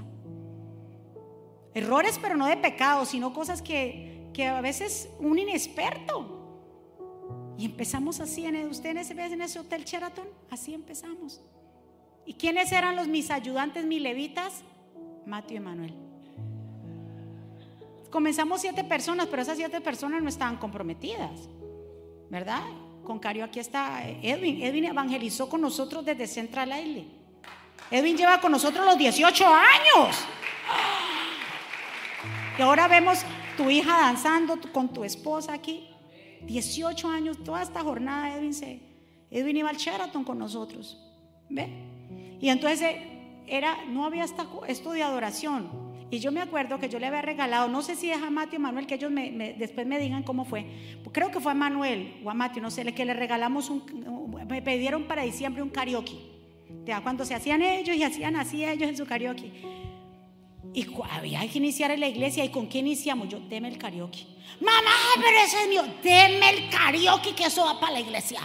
Errores, pero no de pecado, sino cosas que, que a veces un inexperto. Y empezamos así en usted en ese, en ese hotel Sheraton, así empezamos. ¿Y quiénes eran los mis ayudantes, mis levitas? Mateo y Manuel. Comenzamos siete personas, pero esas siete personas no estaban comprometidas, ¿verdad? Con Cario, aquí está Edwin. Edwin evangelizó con nosotros desde Central Island. Edwin lleva con nosotros los 18 años. Y ahora vemos tu hija danzando con tu esposa aquí. 18 años, toda esta jornada Edwin se Edwin iba al Sheraton con nosotros. ¿Ve? Y entonces era no había esto de adoración. Y yo me acuerdo que yo le había regalado, no sé si es a Mateo o Manuel, que ellos me, después me digan cómo fue. Creo que fue a Manuel o a Mateo, no sé, que le regalamos me pidieron para diciembre un karaoke. Cuando se hacían ellos y hacían así ellos en su karaoke. Y había que iniciar en la iglesia. ¿Y con qué iniciamos? Yo, deme el karaoke. Mamá, pero ese es mío. Deme el karaoke que eso va para la iglesia.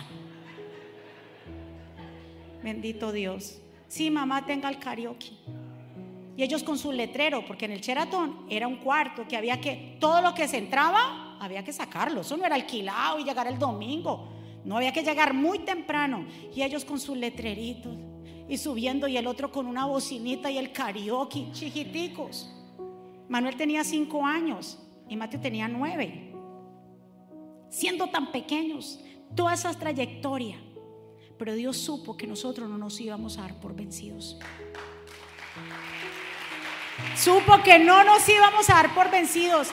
Bendito Dios. Sí, mamá, tenga el karaoke. Y ellos con su letrero, porque en el Cheratón era un cuarto que había que, todo lo que se entraba, había que sacarlo. Eso no era alquilado y llegar el domingo. No había que llegar muy temprano. Y ellos con sus letreritos y subiendo y el otro con una bocinita y el karaoke, chiquiticos. Manuel tenía cinco años y Mateo tenía nueve. Siendo tan pequeños, toda esa trayectoria. Pero Dios supo que nosotros no nos íbamos a dar por vencidos. Supo que no nos íbamos a dar por vencidos.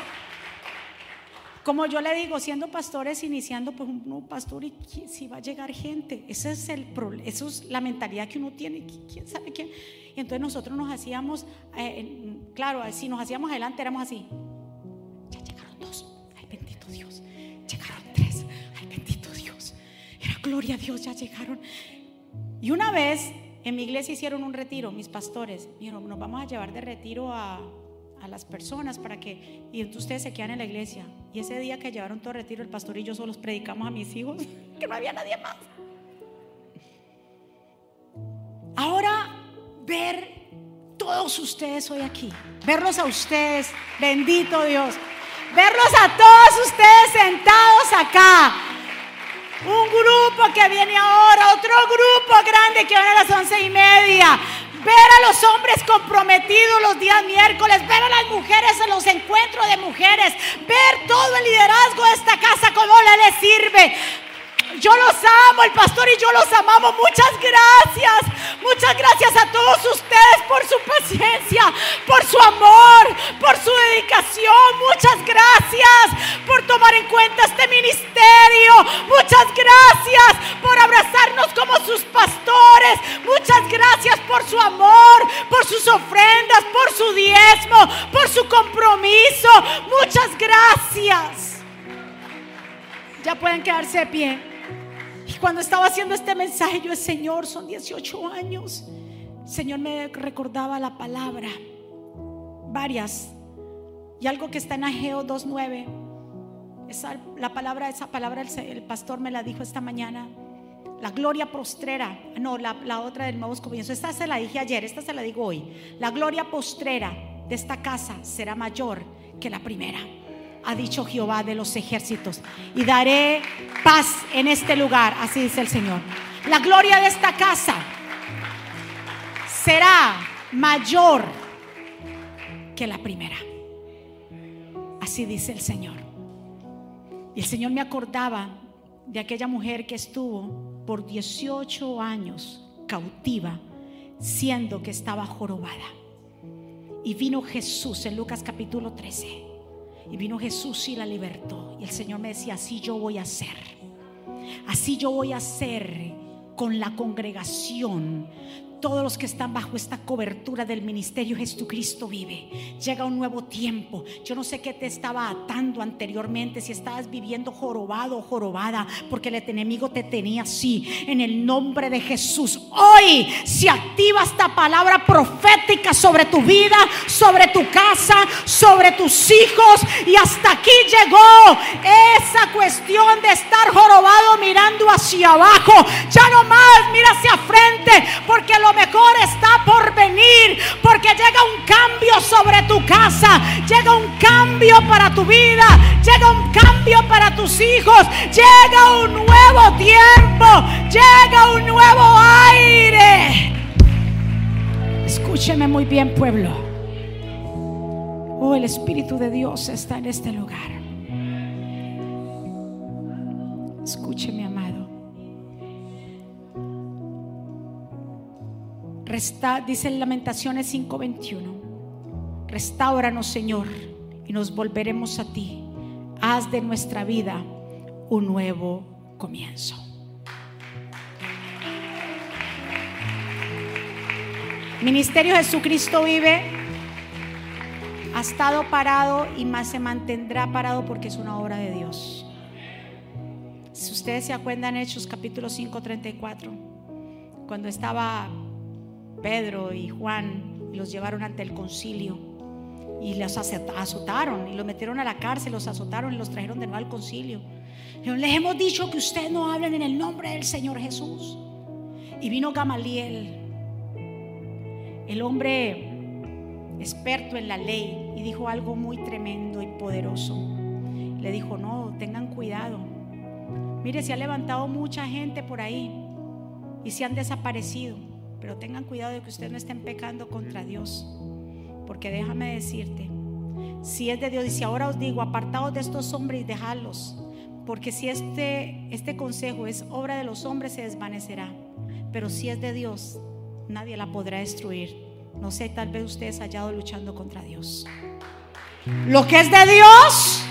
Como yo le digo, siendo pastores, iniciando, pues un pastor y si va a llegar gente. Ese es el eso es la mentalidad que uno tiene. ¿Quién sabe quién? Y entonces nosotros nos hacíamos, eh, claro, si nos hacíamos adelante éramos así. Ya llegaron dos, ay bendito Dios. Llegaron tres, ay bendito Dios. Era gloria a Dios, ya llegaron. Y una vez en mi iglesia hicieron un retiro, mis pastores. Dijeron, nos vamos a llevar de retiro a, las personas para que, y ustedes se quedan en la iglesia. Y ese día que llevaron todo retiro, el pastor y yo solos predicamos a mis hijos, que no había nadie más. Ahora, ver todos ustedes hoy aquí, verlos a ustedes, bendito Dios, verlos a todos ustedes sentados acá un grupo que viene ahora, otro grupo grande que viene a las once y media. Ver a los hombres comprometidos los días miércoles, ver a las mujeres en los encuentros de mujeres, ver todo el liderazgo de esta casa, cómo le sirve. Yo los amo, el pastor y yo los amamos. Muchas gracias. Muchas gracias a todos ustedes por su paciencia, por su amor, por su dedicación. Muchas gracias por tomar en cuenta este ministerio. Muchas gracias por abrazarnos como sus pastores. Muchas gracias por su amor, por sus ofrendas, por su diezmo, por su compromiso. Muchas gracias. Ya pueden quedarse de pie. Y cuando estaba haciendo este mensaje, yo, Señor, son 18 años. Señor me recordaba la palabra, varias. Y algo que está en Ageo 2.9. Esa, la palabra, esa palabra el, pastor me la dijo esta mañana. La gloria postrera, no, la, la otra del nuevo comienzo. Esta se la dije ayer, esta se la digo hoy. La gloria postrera de esta casa será mayor que la primera ha dicho Jehová de los ejércitos. Y daré paz en este lugar, así dice el Señor. La gloria de esta casa será mayor que la primera. Así dice el Señor. Y el Señor me acordaba de aquella mujer que estuvo por 18 años cautiva, siendo que estaba jorobada. Y vino Jesús en Lucas capítulo 13 y vino Jesús y la libertó. Y el Señor me decía, así yo voy a hacer. Así yo voy a hacer con la congregación todos los que están bajo esta cobertura del ministerio Jesucristo vive. Llega un nuevo tiempo. Yo no sé qué te estaba atando anteriormente, si estabas viviendo jorobado o jorobada, porque el enemigo te tenía así. En el nombre de Jesús, hoy se activa esta palabra profética sobre tu vida, sobre tu casa, sobre tus hijos. Y hasta aquí llegó esa cuestión de estar jorobado mirando hacia abajo. Ya no más, mira hacia frente, porque lo mejor está por venir, porque llega un cambio sobre tu casa, llega un cambio para tu vida, llega un cambio para tus hijos, llega un nuevo tiempo, llega un nuevo aire. Escúcheme muy bien, pueblo. Oh, el Espíritu de Dios está en este lugar. Escúcheme, amado. Resta, dice en Lamentaciones 5:21, restauranos Señor y nos volveremos a ti. Haz de nuestra vida un nuevo comienzo. Ministerio Jesucristo vive. ha estado parado y más se mantendrá parado porque es una obra de Dios. Si ustedes se acuerdan, Hechos capítulo 5, 34, cuando estaba Pedro y Juan los llevaron ante el concilio y los azotaron y los metieron a la cárcel, los azotaron y los trajeron de nuevo al concilio. Les hemos dicho que ustedes no hablen en el nombre del Señor Jesús. Y vino Gamaliel, el hombre experto en la ley, y dijo algo muy tremendo y poderoso. Le dijo, no, tengan cuidado Mire, se ha levantado mucha gente por ahí y se han desaparecido. Pero tengan cuidado de que ustedes no estén pecando contra Dios. Porque déjame decirte, si es de Dios, y si ahora os digo, apartados de estos hombres y dejadlos. Porque si este, este consejo es obra de los hombres, se desvanecerá. Pero si es de Dios, nadie la podrá destruir. No sé, tal vez ustedes hallado luchando contra Dios. Lo que es de Dios,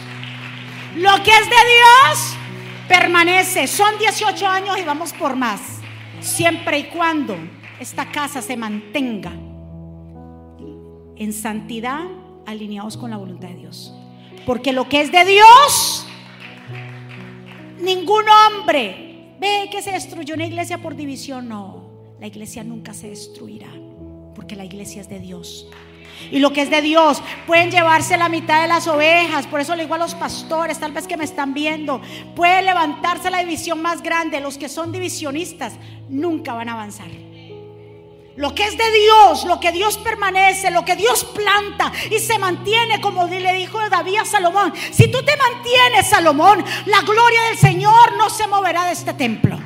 lo que es de Dios, permanece. Son 18 años y vamos por más. Siempre y cuando esta casa se mantenga en santidad, alineados con la voluntad de Dios. Porque lo que es de Dios, ningún hombre ve que se destruyó una iglesia por división. No, la iglesia nunca se destruirá. Porque la iglesia es de Dios. Y lo que es de Dios, pueden llevarse la mitad de las ovejas. Por eso le digo a los pastores, tal vez que me están viendo, puede levantarse la división más grande. Los que son divisionistas nunca van a avanzar. Lo que es de Dios, lo que Dios permanece, lo que Dios planta y se mantiene, como le dijo David a Salomón. Si tú te mantienes, Salomón, la gloria del Señor no se moverá de este templo.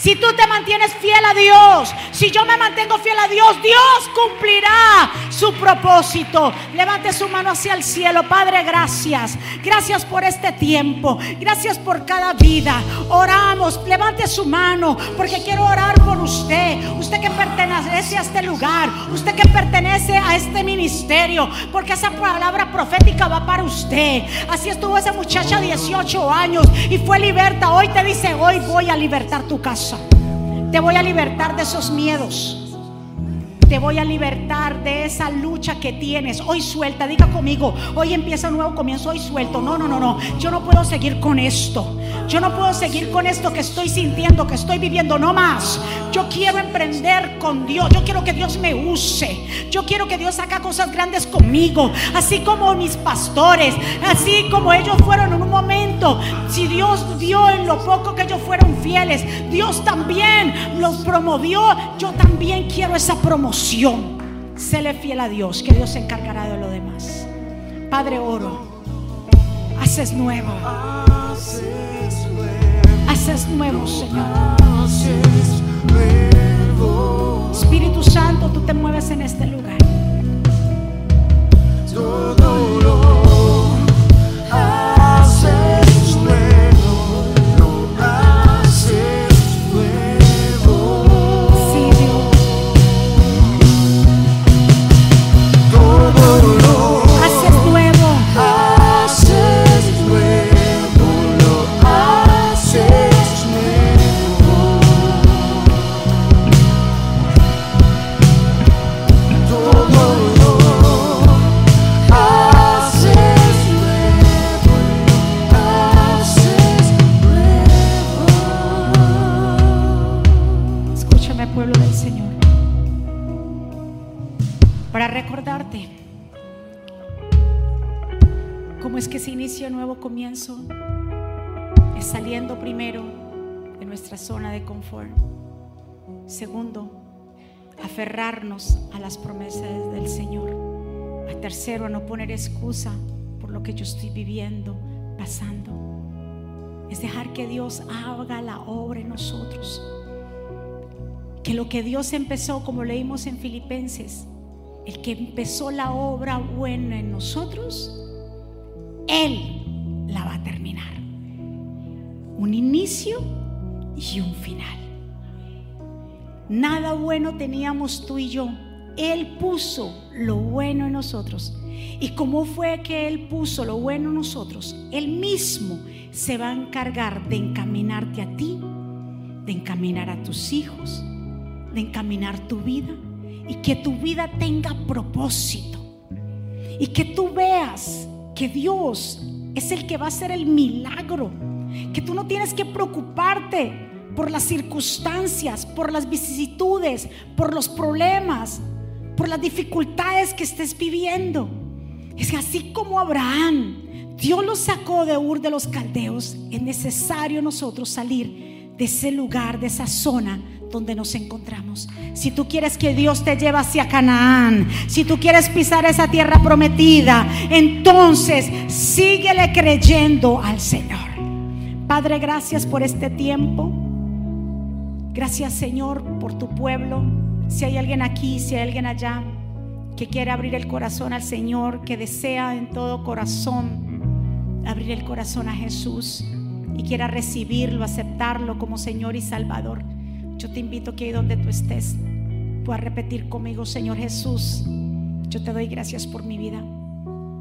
Si tú te mantienes fiel a Dios, si yo me mantengo fiel a Dios, Dios cumplirá su propósito. Levante su mano hacia el cielo. Padre, gracias. Gracias por este tiempo. Gracias por cada vida. Oramos. Levante su mano porque quiero orar por usted. Usted que pertenece a este lugar. Usted que pertenece a este ministerio. Porque esa palabra profética va para usted. Así estuvo esa muchacha 18 años y fue liberta. Hoy te dice, hoy voy a libertar tu casa. Te voy a libertar de esos miedos. Te voy a libertar de esa lucha que tienes. Hoy suelta, diga conmigo, hoy empieza un nuevo comienzo, hoy suelto. No, no, no, no. Yo no puedo seguir con esto. Yo no puedo seguir con esto que estoy sintiendo, que estoy viviendo. No más. Yo quiero emprender con Dios. Yo quiero que Dios me use. Yo quiero que Dios haga cosas grandes conmigo. Así como mis pastores. Así como ellos fueron en un momento. Si Dios dio en lo poco que ellos fueron fieles. Dios también los promovió. Yo también quiero esa promoción. Séle fiel a Dios. Que Dios se encargará de lo demás. Padre, oro. Haces nuevo. Haces nuevo, Señor. Espíritu Santo, tú te mueves en este lugar. Todo lo nuevo comienzo, es saliendo primero de nuestra zona de confort. Segundo, aferrarnos a las promesas del Señor. A tercero, a no poner excusa por lo que yo estoy viviendo, pasando. Es dejar que Dios haga la obra en nosotros. Que lo que Dios empezó, como leímos en Filipenses, el que empezó la obra buena en nosotros, Él la va a terminar. Un inicio y un final. Nada bueno teníamos tú y yo. Él puso lo bueno en nosotros. Y como fue que Él puso lo bueno en nosotros, Él mismo se va a encargar de encaminarte a ti, de encaminar a tus hijos, de encaminar tu vida y que tu vida tenga propósito. y que tú veas que Dios es el que va a hacer el milagro, que tú no tienes que preocuparte por las circunstancias, por las vicisitudes, por los problemas, por las dificultades que estés viviendo. Es así como Abraham, Dios lo sacó de Ur de los Caldeos, es necesario nosotros salir de ese lugar, de esa zona donde nos encontramos. Si tú quieres que Dios te lleve hacia Canaán, si tú quieres pisar esa tierra prometida, entonces síguele creyendo al Señor. Padre, gracias por este tiempo. Gracias Señor por tu pueblo. Si hay alguien aquí, si hay alguien allá que quiere abrir el corazón al Señor, que desea en todo corazón abrir el corazón a Jesús y quiera recibirlo, aceptarlo como Señor y Salvador, yo te invito que ahí donde tú estés, a repetir conmigo, Señor Jesús, yo te doy gracias por mi vida.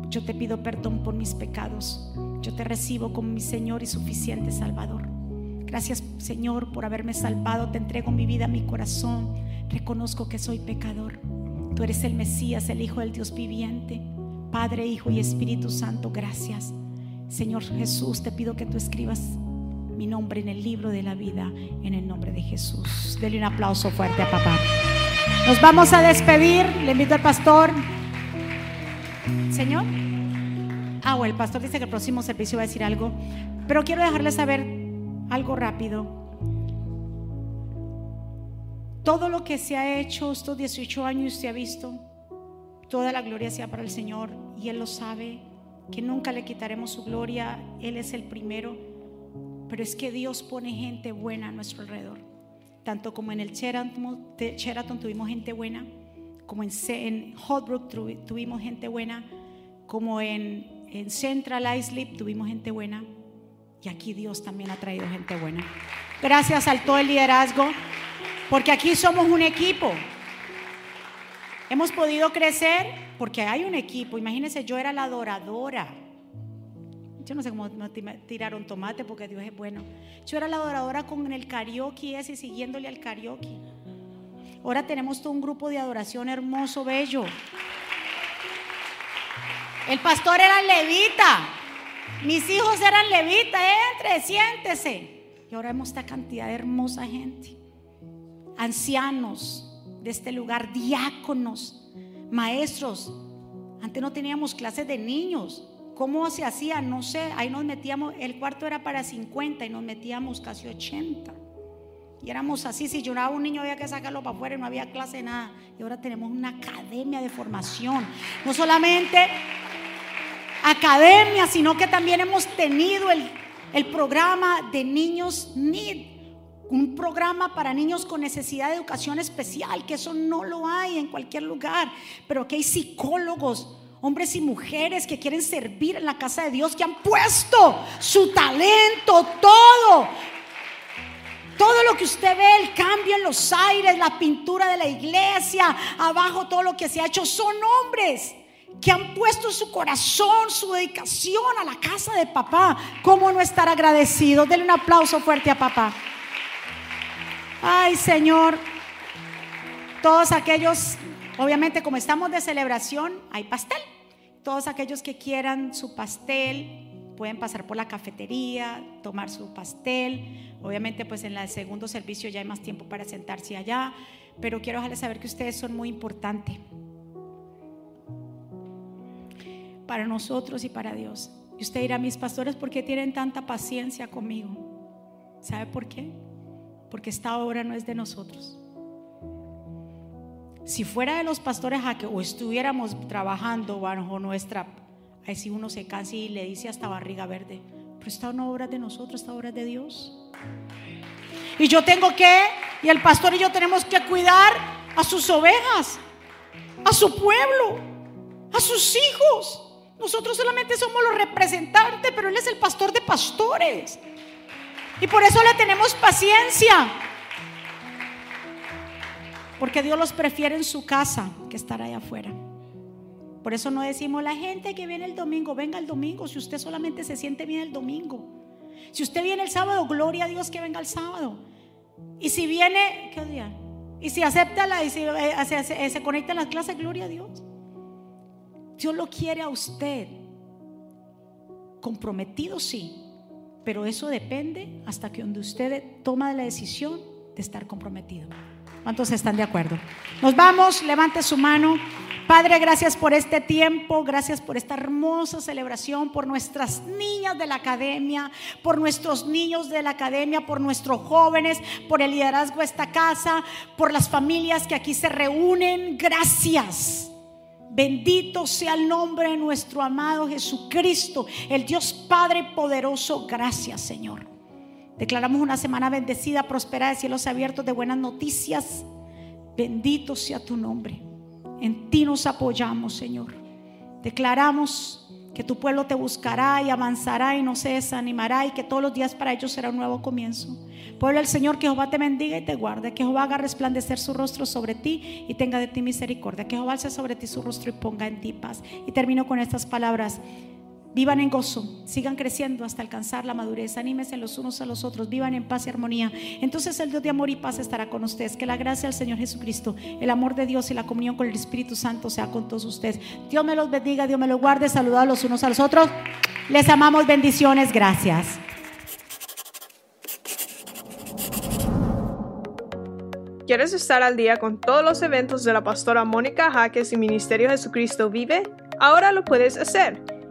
Yo te pido perdón por mis pecados. Yo te recibo como mi Señor y suficiente Salvador. Gracias Señor por haberme salvado. Te entrego mi vida, mi corazón. Reconozco que soy pecador. Tú eres el Mesías, el Hijo del Dios viviente. Padre, Hijo y Espíritu Santo, gracias. Señor Jesús, te pido que tú escribas mi nombre en el libro de la vida en el nombre de Jesús. Dele un aplauso fuerte a papá. Nos vamos a despedir. Le invito al pastor. Señor. Ah, o el pastor dice que el próximo servicio va a decir algo. Pero quiero dejarle saber algo rápido. Todo lo que se ha hecho estos 18 años se ha visto, toda la gloria sea para el Señor y Él lo sabe, que nunca le quitaremos su gloria, Él es el primero, pero es que Dios pone gente buena a nuestro alrededor, tanto como en el Sheraton, tuvimos gente buena, como en, en Hotbrook tuvimos gente buena, como en, en Central Islip tuvimos gente buena y aquí Dios también ha traído gente buena. Gracias al todo el liderazgo, porque aquí somos un equipo. Hemos podido crecer porque hay un equipo. Imagínense, yo era la adoradora. Yo no sé cómo me tiraron tomate porque Dios es bueno. Yo era la adoradora con el karaoke ese siguiéndole al karaoke. Ahora tenemos todo un grupo de adoración hermoso, bello. El pastor era levita. Mis hijos eran levitas, entre, siéntese. Y ahora vemos esta cantidad de hermosa gente. Ancianos de este lugar, diáconos, maestros. Antes no teníamos clases de niños. ¿Cómo se hacía? No sé. Ahí nos metíamos, el cuarto era para 50 y nos metíamos casi 80. Y éramos así, si lloraba un niño había que sacarlo para afuera y no había clase nada. Y ahora tenemos una academia de formación. No solamente academia, sino que también hemos tenido el, el programa de niños NID, un programa para niños con necesidad de educación especial, que eso no lo hay en cualquier lugar, pero que hay psicólogos, hombres y mujeres que quieren servir en la casa de Dios, que han puesto su talento, todo. Todo lo que usted ve, el cambio en los aires, la pintura de la iglesia, abajo todo lo que se ha hecho, son hombres que han puesto su corazón, su dedicación a la casa de papá. ¿Cómo no estar agradecido? Denle un aplauso fuerte a papá. Ay, Señor. Todos aquellos, obviamente como estamos de celebración, hay pastel. Todos aquellos que quieran su pastel, pueden pasar por la cafetería, tomar su pastel. Obviamente, pues en el segundo servicio ya hay más tiempo para sentarse allá. Pero quiero dejarles saber que ustedes son muy importantes para nosotros y para Dios. Y usted dirá, mis pastores, ¿por qué tienen tanta paciencia conmigo? ¿Sabe por qué? Porque esta obra no es de nosotros. Si fuera de los pastores a que o estuviéramos trabajando bajo nuestra, ahí si uno se cansa y le dice hasta barriga verde, pero esta no obra de nosotros, esta obra es de Dios. Y yo tengo que, y el pastor y yo tenemos que cuidar a sus ovejas, a su pueblo, a sus hijos. Nosotros solamente somos los representantes, pero Él es el pastor de pastores. Y por eso le tenemos paciencia. Porque Dios los prefiere en su casa que estar allá afuera. Por eso no decimos la gente que viene el domingo, venga el domingo, si usted solamente se siente bien el domingo. Si usted viene el sábado, gloria a Dios que venga el sábado. Y si viene, ¿qué día? Y si acepta la, y si eh, se, se conecta a las clases, gloria a Dios. Dios lo quiere a usted. Comprometido sí, pero eso depende hasta que donde usted toma la decisión de estar comprometido. ¿Cuántos están de acuerdo? Nos vamos, levante su mano. Padre, gracias por este tiempo, gracias por esta hermosa celebración, por nuestras niñas de la academia, por nuestros niños de la academia, por nuestros jóvenes, por el liderazgo de esta casa, por las familias que aquí se reúnen. Gracias. Bendito sea el nombre de nuestro amado Jesucristo, el Dios Padre poderoso. Gracias, Señor. Declaramos una semana bendecida, prosperada, de cielos abiertos, de buenas noticias. Bendito sea tu nombre. En ti nos apoyamos, Señor. Declaramos que tu pueblo te buscará y avanzará y no se desanimará y que todos los días para ellos será un nuevo comienzo. Pueblo del Señor, que Jehová te bendiga y te guarde, que Jehová haga resplandecer su rostro sobre ti y tenga de ti misericordia, que Jehová alce sobre ti su rostro y ponga en ti paz. Y termino con estas palabras. Vivan en gozo, sigan creciendo hasta alcanzar la madurez, anímense los unos a los otros, vivan en paz y armonía. Entonces el Dios de amor y paz estará con ustedes. Que la gracia del Señor Jesucristo, el amor de Dios y la comunión con el Espíritu Santo sea con todos ustedes. Dios me los bendiga, Dios me los guarde, saludados los unos a los otros. Les amamos, bendiciones, gracias. ¿Quieres estar al día con todos los eventos de la pastora Mónica Jaques y Ministerio Jesucristo Vive? Ahora lo puedes hacer